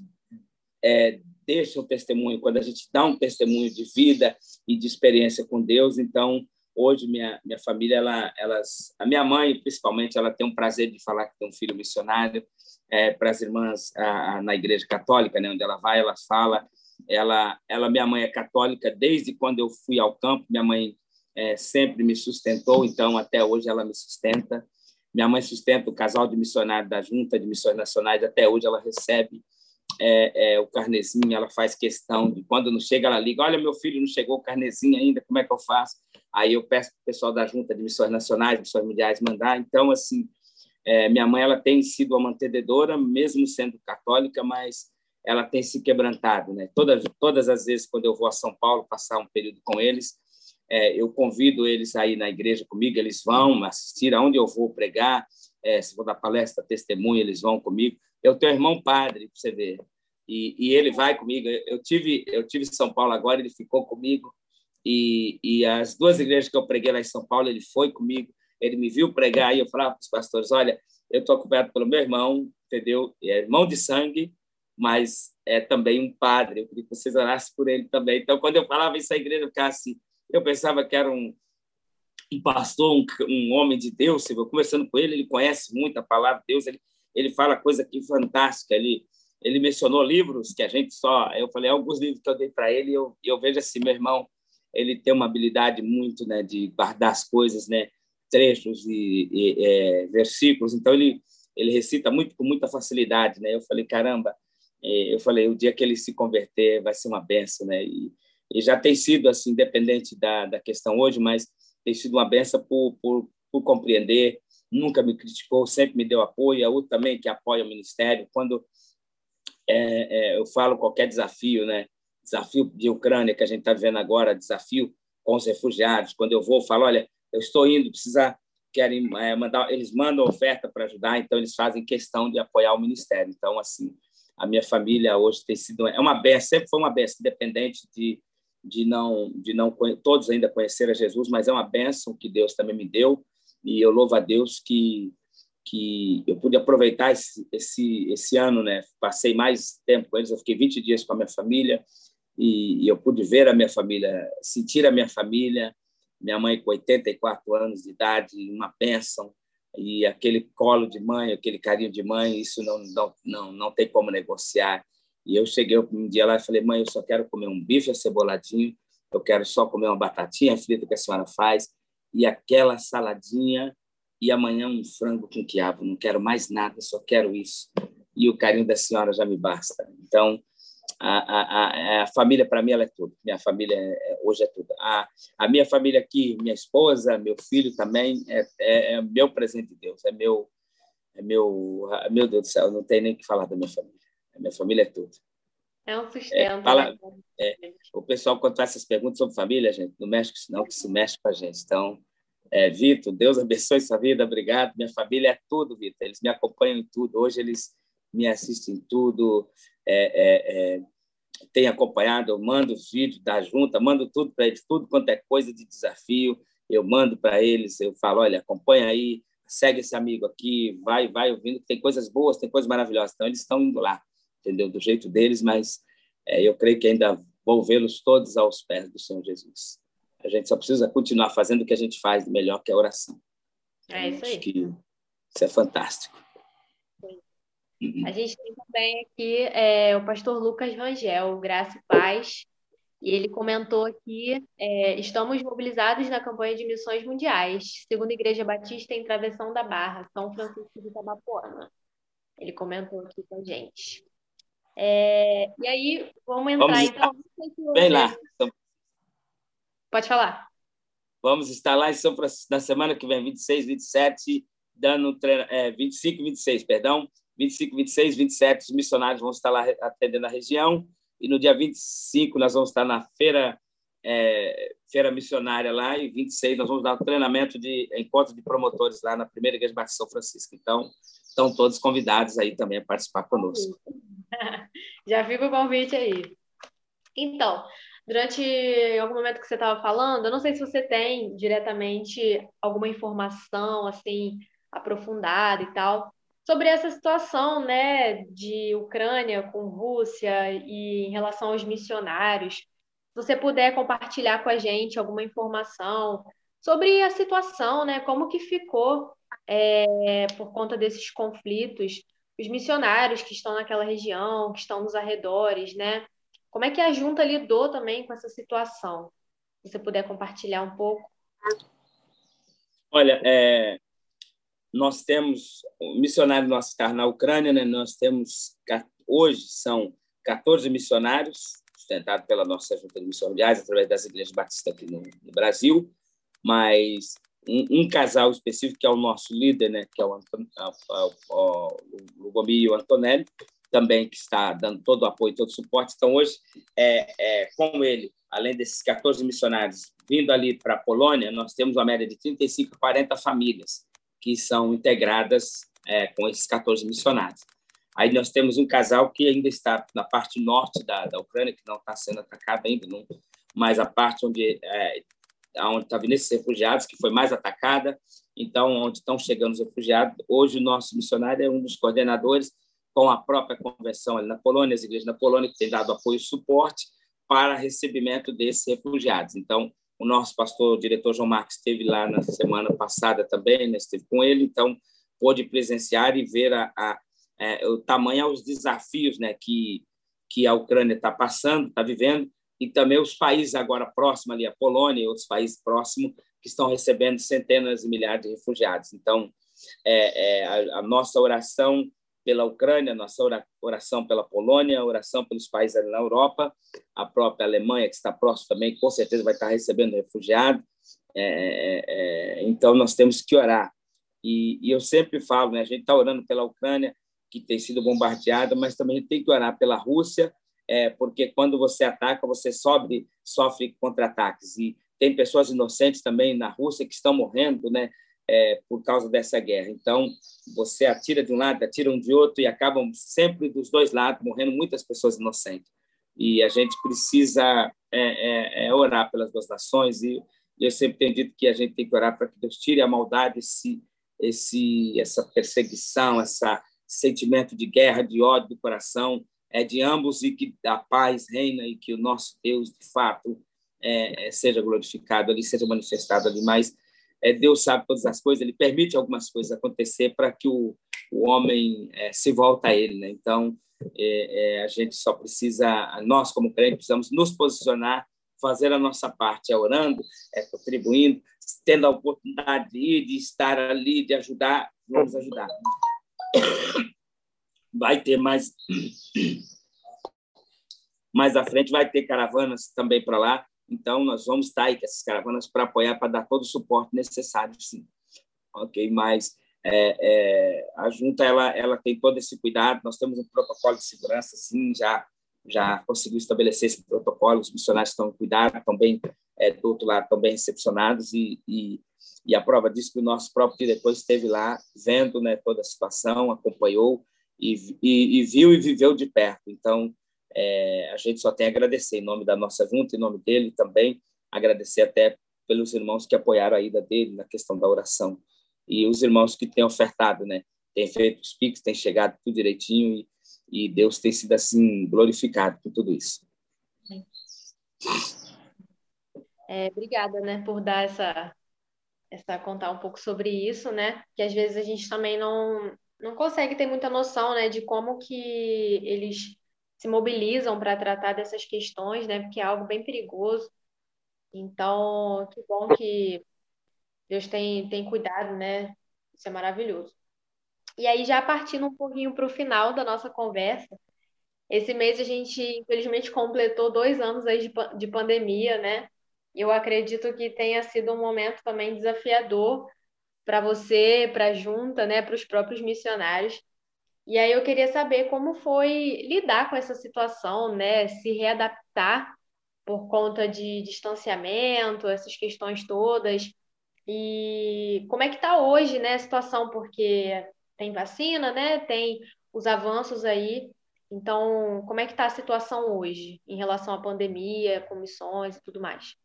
é, deixa o testemunho, quando a gente dá um testemunho de vida e de experiência com Deus, então hoje minha minha família ela elas a minha mãe principalmente ela tem um prazer de falar que tem um filho missionário é, para as irmãs a, a, na igreja católica né onde ela vai ela fala ela ela minha mãe é católica desde quando eu fui ao campo minha mãe é, sempre me sustentou então até hoje ela me sustenta. Minha mãe sustenta o casal de missionários da junta de missões nacionais até hoje ela recebe é, é, o carnezinho, ela faz questão de quando não chega, ela liga: Olha, meu filho não chegou o carnezinho ainda, como é que eu faço? Aí eu peço para o pessoal da Junta de Missões Nacionais, Missões Mundiais, mandar. Então, assim, é, minha mãe ela tem sido uma mantedora, mesmo sendo católica, mas ela tem se quebrantado. Né? Todas, todas as vezes, quando eu vou a São Paulo passar um período com eles, é, eu convido eles aí na igreja comigo, eles vão assistir aonde eu vou pregar, é, se vou dar palestra, testemunho, eles vão comigo. Eu tenho um irmão padre, para você ver, e, e, ele vai comigo. Eu tive eu tive em São Paulo agora, ele ficou comigo. E, e as duas igrejas que eu preguei lá em São Paulo, ele foi comigo. Ele me viu pregar e eu falava para os pastores: olha, eu estou acompanhado pelo meu irmão, entendeu? É irmão de sangue, mas é também um padre. Eu queria que vocês orassem por ele também. Então, quando eu falava isso à igreja, eu ficava assim, eu pensava que era um, um pastor, um, um homem de Deus. Eu conversando com ele, ele conhece muito a palavra de Deus, ele, ele fala coisa aqui fantástica. Ele, ele mencionou livros que a gente só. Eu falei, alguns livros que eu dei para ele, eu, eu vejo assim, meu irmão, ele tem uma habilidade muito né, de guardar as coisas, né, trechos e, e é, versículos. Então, ele, ele recita muito com muita facilidade. Né? Eu falei, caramba, é, eu falei, o dia que ele se converter vai ser uma benção. Né? E, e já tem sido assim, independente da, da questão hoje, mas tem sido uma benção por, por, por compreender, nunca me criticou, sempre me deu apoio, a outra também que apoia o ministério. Quando é, é, eu falo qualquer desafio, né? desafio de Ucrânia que a gente está vendo agora, desafio com os refugiados, quando eu vou, eu falo, olha, eu estou indo, precisa querem é, mandar, eles mandam oferta para ajudar, então eles fazem questão de apoiar o ministério. Então, assim, a minha família hoje tem sido é uma benção, sempre foi uma benção, independente de de não de não todos ainda conhecer a Jesus, mas é uma benção que Deus também me deu e eu louvo a Deus que que eu pude aproveitar esse esse esse ano, né? Passei mais tempo com eles, eu fiquei 20 dias com a minha família e, e eu pude ver a minha família, sentir a minha família, minha mãe com 84 anos de idade, uma bênção e aquele colo de mãe, aquele carinho de mãe, isso não não não, não tem como negociar. E eu cheguei um dia lá e falei, mãe, eu só quero comer um bife aceboladinho, eu quero só comer uma batatinha frita que a senhora faz e aquela saladinha e amanhã um frango com quiabo. Não quero mais nada, só quero isso. E o carinho da senhora já me basta. Então, a, a, a família para mim ela é tudo. Minha família é, é, hoje é tudo. A, a minha família aqui, minha esposa, meu filho também é, é, é meu presente de Deus. É meu, é meu, meu Deus do céu. Não tem nem que falar da minha família. A minha família é tudo. É um sustento. É, fala, né? é, o pessoal, quando faz essas perguntas sobre família, gente, não mexe com isso, não, que se mexe com a gente. Então, é, Vitor, Deus abençoe sua vida, obrigado. Minha família é tudo, Vitor. Eles me acompanham em tudo. Hoje eles me assistem em tudo. É, é, é tem acompanhado, eu mando os vídeos da junta, mando tudo para eles, tudo quanto é coisa de desafio, eu mando para eles, eu falo, olha, acompanha aí, segue esse amigo aqui, vai, vai ouvindo, tem coisas boas, tem coisas maravilhosas. Então, eles estão indo lá entendeu? Do jeito deles, mas é, eu creio que ainda vou vê-los todos aos pés do Senhor Jesus. A gente só precisa continuar fazendo o que a gente faz de melhor, que é a oração. É isso aí. que isso é fantástico. A gente tem também aqui é, o pastor Lucas Rangel, Graça e Paz, e ele comentou aqui: é, estamos mobilizados na campanha de missões mundiais, segundo a Igreja Batista em Travessão da Barra, São Francisco de Itabapoana. Ele comentou aqui com a gente. É, e aí, vamos entrar, vamos então. Vem lá. Pode falar. Vamos estar lá em São Francisco na semana que vem, 26, 27, dando treino, é, 25 26, perdão. 25, 26, 27, os missionários vão estar lá atendendo a região. E no dia 25, nós vamos estar na feira, é, feira missionária lá. E 26, nós vamos dar um treinamento de encontro de promotores lá na primeira igreja de Batista São Francisco. Então, estão todos convidados aí também a participar conosco. <laughs> Já fica o convite aí. Então, durante algum momento que você estava falando, eu não sei se você tem diretamente alguma informação assim aprofundada e tal sobre essa situação, né, de Ucrânia com Rússia e em relação aos missionários. Se você puder compartilhar com a gente alguma informação sobre a situação, né, como que ficou é, por conta desses conflitos, os missionários que estão naquela região, que estão nos arredores, né? Como é que a junta lidou também com essa situação? Se você puder compartilhar um pouco. Olha, é, nós temos o missionário nosso está na Ucrânia, né? Nós temos hoje são 14 missionários sustentados pela nossa junta de missionários através das igrejas batistas aqui no, no Brasil, mas um, um, casal específico, que é o nosso líder, né, que é o, Anton, o, o, o Lugomir e o Antonelli, também que está dando todo o apoio, todo o suporte. Então, hoje, é, é, com ele, além desses 14 missionários vindo ali para a Polônia, nós temos uma média de 35, 40 famílias que são integradas é, com esses 14 missionários. Aí nós temos um casal que ainda está na parte norte da, da Ucrânia, que não está sendo atacado ainda, não, mas a parte onde é, onde vindo esses refugiados, que foi mais atacada, então, onde estão chegando os refugiados. Hoje, o nosso missionário é um dos coordenadores, com a própria conversão ali na Polônia, as igrejas na Polônia que têm dado apoio e suporte para recebimento desses refugiados. Então, o nosso pastor, o diretor João Marcos, esteve lá na semana passada também, né? esteve com ele, então pôde presenciar e ver a, a, a é, o tamanho os desafios né, que, que a Ucrânia está passando, está vivendo, e também os países agora próximos ali, a Polônia e outros países próximos, que estão recebendo centenas e milhares de refugiados. Então, é, é, a, a, nossa oração pela Ucrânia, a nossa oração pela Polônia, a oração pelos países na Europa, a própria Alemanha, que está próximo também, com certeza vai estar recebendo refugiados. É, é, é então, nós temos que orar. E, e eu sempre falo, né, a gente está orando pela Ucrânia, que tem sido bombardeada, mas também tem que orar pela Rússia, é, porque quando você ataca, você sobe, sofre contra-ataques. E tem pessoas inocentes também na Rússia que estão morrendo né, é, por causa dessa guerra. Então, você atira de um lado, atira um de outro, e acabam sempre dos dois lados morrendo muitas pessoas inocentes. E a gente precisa é, é, é orar pelas duas nações, e eu sempre tenho dito que a gente tem que orar para que Deus tire a maldade, esse, esse, essa perseguição, esse sentimento de guerra, de ódio do coração, é de ambos e que a paz reina e que o nosso Deus, de fato, é, é, seja glorificado ali, seja manifestado ali. Mas é, Deus sabe todas as coisas, Ele permite algumas coisas acontecer para que o, o homem é, se volte a Ele. Né? Então, é, é, a gente só precisa, nós como crentes, precisamos nos posicionar, fazer a nossa parte, é orando, é contribuindo, tendo a oportunidade de ir, de estar ali, de ajudar, vamos ajudar vai ter mais mais à frente vai ter caravanas também para lá. Então nós vamos estar aí com essas caravanas para apoiar, para dar todo o suporte necessário, sim. Ok, mas é, é, a junta ela ela tem todo esse cuidado. Nós temos um protocolo de segurança, sim, já já conseguiu estabelecer esse protocolo. Os missionários estão cuidados, também é, do outro lado estão bem recepcionados e, e, e a prova disso que o nosso próprio diretor esteve lá vendo né, toda a situação, acompanhou e, e, e viu e viveu de perto. Então, é, a gente só tem a agradecer em nome da nossa junta, em nome dele também, agradecer até pelos irmãos que apoiaram a ida dele na questão da oração e os irmãos que têm ofertado, né? Tem feito os piques, tem chegado tudo direitinho e, e Deus tem sido assim glorificado por tudo isso. É, obrigada, né, por dar essa, essa contar um pouco sobre isso, né? Que às vezes a gente também não não consegue ter muita noção, né, de como que eles se mobilizam para tratar dessas questões, né, porque é algo bem perigoso. Então, que bom que Deus tem, tem cuidado, né? Isso é maravilhoso. E aí, já partindo um pouquinho para o final da nossa conversa, esse mês a gente, infelizmente, completou dois anos aí de, de pandemia, né? Eu acredito que tenha sido um momento também desafiador para você, para a junta, né, para os próprios missionários. E aí eu queria saber como foi lidar com essa situação, né, se readaptar por conta de distanciamento, essas questões todas. E como é que está hoje, né, a situação, porque tem vacina, né, tem os avanços aí. Então, como é que está a situação hoje em relação à pandemia, comissões e tudo mais?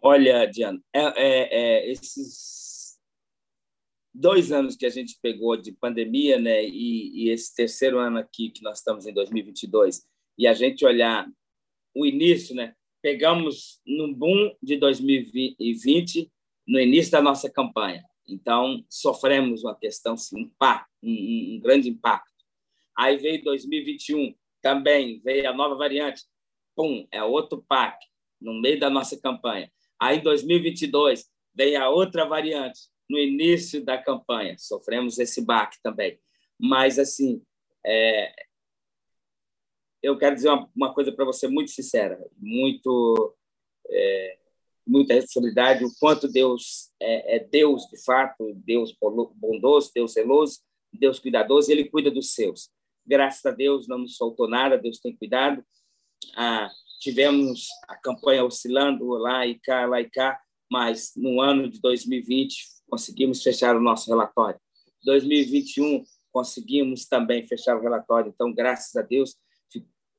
Olha, Diana, é, é, é, esses dois anos que a gente pegou de pandemia, né, e, e, esse terceiro ano aqui que nós estamos em 2022, e a gente olhar o início, né, pegamos no boom de 2020, no início da nossa campanha. Então, sofremos uma questão, assim, um, impacto, um, um grande impacto. Aí veio 2021, também veio a nova variante, pum, é outro PAC, no meio da nossa campanha. Aí, em 2022, vem a outra variante, no início da campanha. Sofremos esse baque também. Mas, assim, é... eu quero dizer uma, uma coisa para você muito sincera, muito. É... muita responsabilidade, o quanto Deus é, é Deus, de fato, Deus bondoso, Deus zeloso, Deus cuidadoso, Ele cuida dos seus. Graças a Deus, não nos soltou nada, Deus tem cuidado. Ah, tivemos a campanha oscilando lá e cá, lá e cá, mas no ano de 2020 conseguimos fechar o nosso relatório. 2021 conseguimos também fechar o relatório. Então, graças a Deus,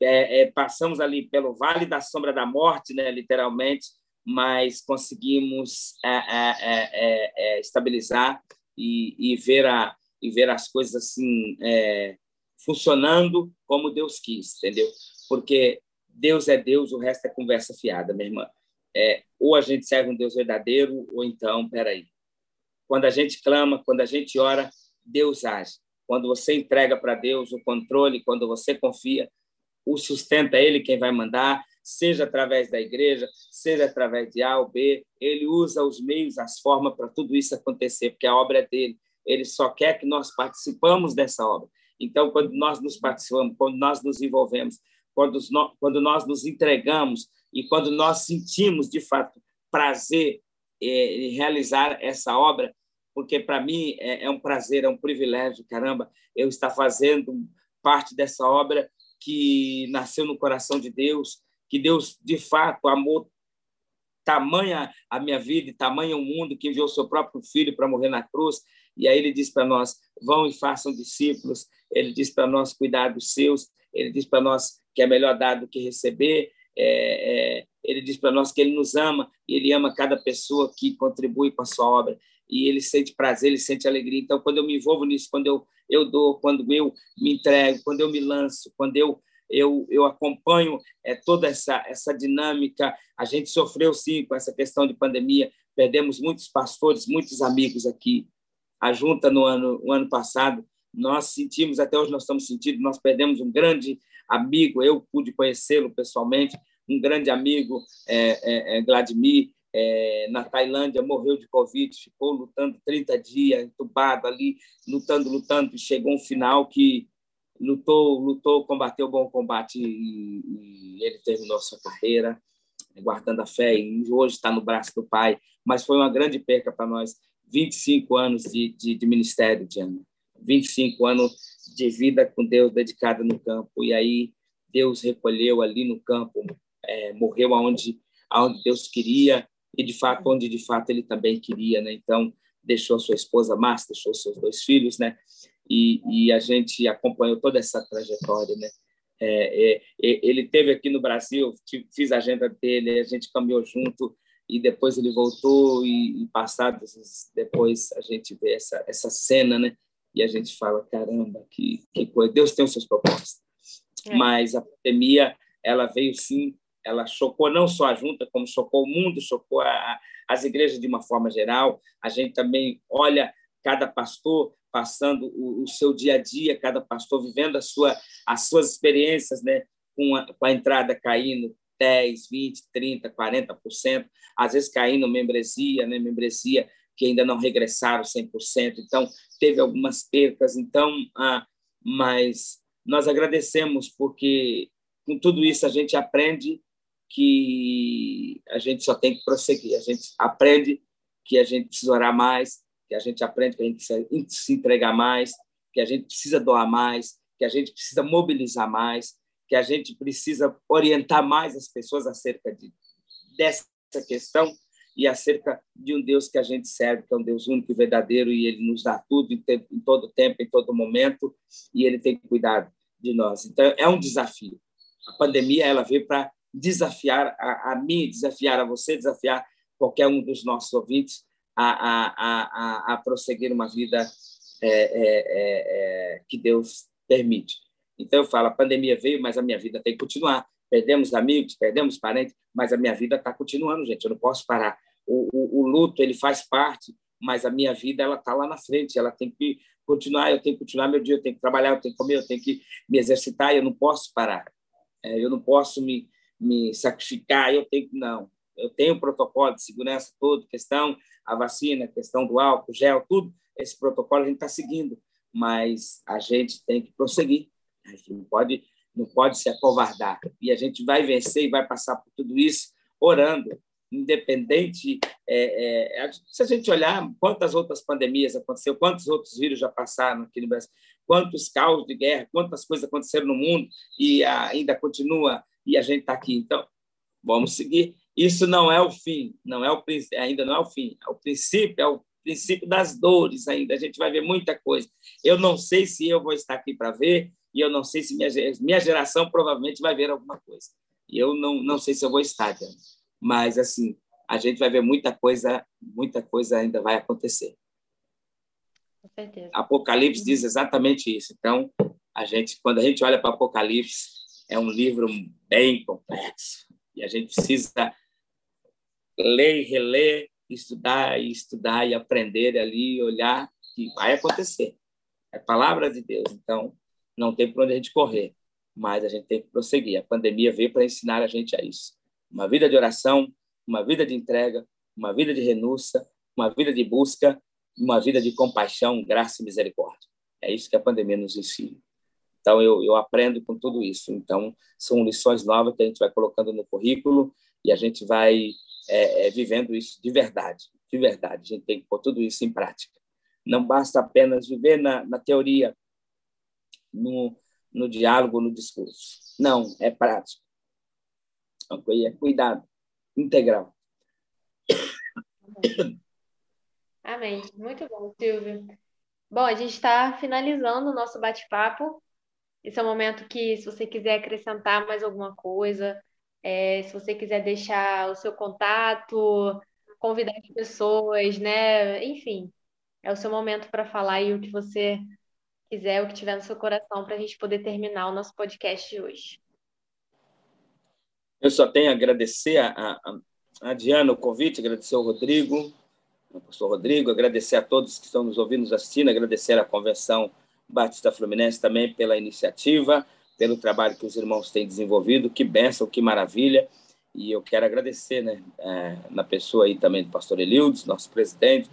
é, é, passamos ali pelo vale da sombra da morte, né, literalmente, mas conseguimos é, é, é, é estabilizar e, e, ver a e ver as coisas assim funcionando como Deus quis, entendeu? Porque Deus é Deus, o resto é conversa fiada, minha irmã. É, ou a gente serve um Deus verdadeiro, ou então, peraí. Quando a gente clama, quando a gente ora, Deus age. Quando você entrega para Deus o controle, quando você confia, o sustenta Ele quem vai mandar, seja através da igreja, seja através de A ou B, Ele usa os meios, as formas para tudo isso acontecer, porque a obra é dele. Ele só quer que nós participamos dessa obra. Então, quando nós nos participamos, quando nós nos envolvemos, quando, quando nós nos entregamos e quando nós sentimos, de fato, prazer é, em realizar essa obra, porque para mim é, é um prazer, é um privilégio, caramba, eu estar fazendo parte dessa obra que nasceu no coração de Deus, que Deus, de fato, amou tamanha a minha vida e o mundo que enviou seu próprio filho para morrer na cruz. E aí ele diz para nós: vão e façam discípulos. Ele diz para nós cuidar dos seus. Ele diz para nós que é melhor dar do que receber. É, é, ele diz para nós que ele nos ama e ele ama cada pessoa que contribui com a sua obra e ele sente prazer, ele sente alegria. Então, quando eu me envolvo nisso, quando eu, eu dou, quando eu me entrego, quando eu me lanço, quando eu eu, eu acompanho é, toda essa, essa dinâmica. A gente sofreu, sim, com essa questão de pandemia, perdemos muitos pastores, muitos amigos aqui. A junta, no ano, no ano passado, nós sentimos, até hoje nós estamos sentindo, nós perdemos um grande amigo, eu pude conhecê-lo pessoalmente, um grande amigo, é, é, é Vladimir, é, na Tailândia, morreu de Covid, ficou lutando 30 dias, entubado ali, lutando, lutando, e chegou um final que lutou, lutou, combateu o bom combate e, e ele terminou sua carreira, guardando a fé, e hoje está no braço do Pai, mas foi uma grande perca para nós, 25 anos de, de, de ministério, Diana, 25 anos de vida com Deus dedicada no campo, e aí Deus recolheu ali no campo, é, morreu aonde, aonde Deus queria, e de fato onde de fato ele também queria, né? Então deixou sua esposa Márcia, deixou seus dois filhos, né? E, e a gente acompanhou toda essa trajetória, né? É, é, ele teve aqui no Brasil, fiz a agenda dele, a gente caminhou junto e depois ele voltou e, e passados depois a gente vê essa essa cena, né? E a gente fala caramba, que, que coisa! Deus tem os seus propósitos. É. Mas a pandemia ela veio sim ela chocou não só a junta, como chocou o mundo, chocou a, as igrejas de uma forma geral. A gente também olha cada pastor passando o, o seu dia a dia, cada pastor vivendo a sua, as suas experiências, né, com a, com a entrada caindo 10, 20, 30, 40%, às vezes caindo membresia, né, membresia que ainda não regressaram 100%. Então, teve algumas percas. Então, ah, mas nós agradecemos porque com tudo isso a gente aprende que a gente só tem que prosseguir. A gente aprende que a gente precisa orar mais, que a gente aprende que a gente precisa se entregar mais, que a gente precisa doar mais, que a gente precisa mobilizar mais, que a gente precisa orientar mais as pessoas acerca de, dessa questão e acerca de um Deus que a gente serve, que é um Deus único e verdadeiro, e ele nos dá tudo em, em todo tempo, em todo momento, e ele tem cuidado de nós. Então, é um desafio. A pandemia ela veio para desafiar a, a mim, desafiar a você, desafiar qualquer um dos nossos ouvintes a, a, a, a prosseguir uma vida é, é, é, é, que Deus permite. Então, eu falo, a pandemia veio, mas a minha vida tem que continuar. Perdemos amigos, perdemos parentes, mas a minha vida está continuando, gente. Eu não posso parar. O, o, o, luto ele faz parte, mas a minha vida ela está lá na frente. Ela tem que continuar. Eu tenho que continuar meu dia. Eu tenho que trabalhar. Eu tenho que comer. Eu tenho que me exercitar. Eu não posso parar. É, eu não posso me me sacrificar, eu tenho que não. Eu tenho o protocolo de segurança todo, questão a vacina, questão do álcool, gel, tudo esse protocolo a gente está seguindo, mas a gente tem que prosseguir. A gente não pode não pode se acovardar e a gente vai vencer e vai passar por tudo isso orando, independente. É, é, se a gente olhar quantas outras pandemias aconteceram, quantos outros vírus já passaram aqui no Brasil, quantos caos de guerra, quantas coisas aconteceram no mundo e ainda continua e a gente está aqui. Então, vamos seguir. Isso não é o fim, não é o ainda não é o fim. É o princípio é o princípio das dores ainda. A gente vai ver muita coisa. Eu não sei se eu vou estar aqui para ver e eu não sei se minha minha geração provavelmente vai ver alguma coisa. E eu não não sei se eu vou estar, Diana. mas assim a gente vai ver muita coisa, muita coisa ainda vai acontecer. Com certeza. Apocalipse diz exatamente isso. Então, a gente, quando a gente olha para Apocalipse, é um livro bem complexo e a gente precisa ler e reler, estudar e estudar e aprender ali, olhar que vai acontecer. É palavra de Deus, então não tem por onde a gente correr, mas a gente tem que prosseguir. A pandemia veio para ensinar a gente a isso. Uma vida de oração, uma vida de entrega, uma vida de renúncia, uma vida de busca, uma vida de compaixão, graça e misericórdia. É isso que a pandemia nos ensina. Então, eu, eu aprendo com tudo isso. Então, são lições novas que a gente vai colocando no currículo e a gente vai é, é, vivendo isso de verdade. De verdade. A gente tem que pôr tudo isso em prática. Não basta apenas viver na, na teoria, no, no diálogo, no discurso. Não, é prático. É cuidado integral. Amém. Muito bom, Silvio. Bom, a gente está finalizando o nosso bate-papo. Esse é o momento que, se você quiser acrescentar mais alguma coisa, é, se você quiser deixar o seu contato, convidar as pessoas, né? Enfim, é o seu momento para falar aí o que você quiser, o que tiver no seu coração, para a gente poder terminar o nosso podcast de hoje. Eu só tenho a agradecer a, a, a Diana o convite, agradecer ao Rodrigo, ao pastor Rodrigo, agradecer a todos que estão nos ouvindo, nos assistindo, agradecer à Convenção Batista Fluminense também pela iniciativa, pelo trabalho que os irmãos têm desenvolvido. Que bênção, que maravilha. E eu quero agradecer, né, é, na pessoa aí também do pastor Elildes, nosso presidente,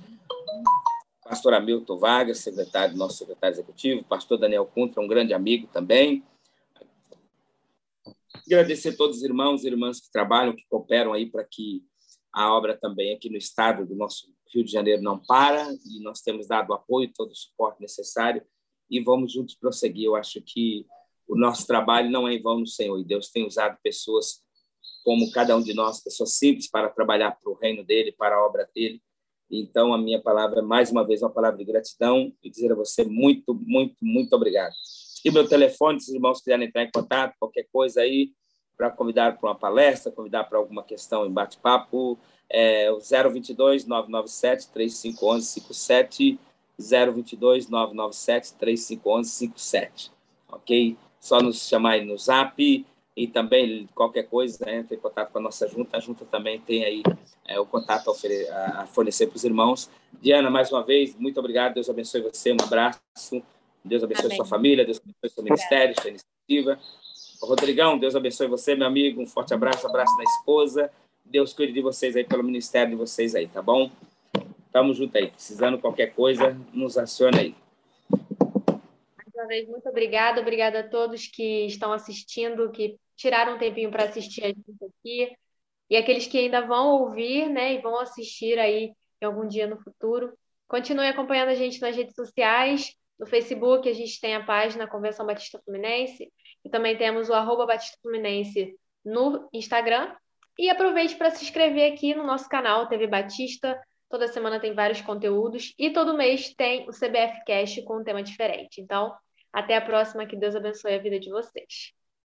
pastor Hamilton Vargas, secretário, nosso secretário executivo, pastor Daniel Contra, um grande amigo também. Agradecer a todos os irmãos e irmãs que trabalham, que cooperam aí para que a obra também aqui no estado do nosso Rio de Janeiro não para e nós temos dado o apoio, todo o suporte necessário e vamos juntos prosseguir. Eu acho que o nosso trabalho não é em vão no Senhor e Deus tem usado pessoas como cada um de nós, pessoas simples, para trabalhar para o reino dele, para a obra dele. Então, a minha palavra é mais uma vez uma palavra de gratidão e dizer a você muito, muito, muito obrigado. E meu telefone, se os irmãos quiserem entrar em contato, qualquer coisa aí, para convidar para uma palestra, convidar para alguma questão em bate-papo, é o 022 997 3511 57 022 997 3511 57, ok? Só nos chamar aí no Zap e também qualquer coisa, né, entre em contato com a nossa junta. A junta também tem aí é, o contato a, a fornecer para os irmãos. Diana, mais uma vez, muito obrigado. Deus abençoe você. Um abraço. Deus abençoe Amém. sua família. Deus abençoe seu ministério, sua iniciativa. Rodrigão, Deus abençoe você, meu amigo. Um forte abraço, abraço da esposa. Deus cuide de vocês aí, pelo ministério de vocês aí, tá bom? Tamo junto aí. Precisando qualquer coisa, nos acione aí. Mais uma vez, muito obrigada. Obrigada a todos que estão assistindo, que tiraram um tempinho para assistir a gente aqui. E aqueles que ainda vão ouvir, né, e vão assistir aí em algum dia no futuro. Continue acompanhando a gente nas redes sociais. No Facebook, a gente tem a página Convenção Batista Fluminense. E também temos o arroba Batista Fluminense no Instagram. E aproveite para se inscrever aqui no nosso canal TV Batista. Toda semana tem vários conteúdos. E todo mês tem o CBF Cast com um tema diferente. Então, até a próxima. Que Deus abençoe a vida de vocês.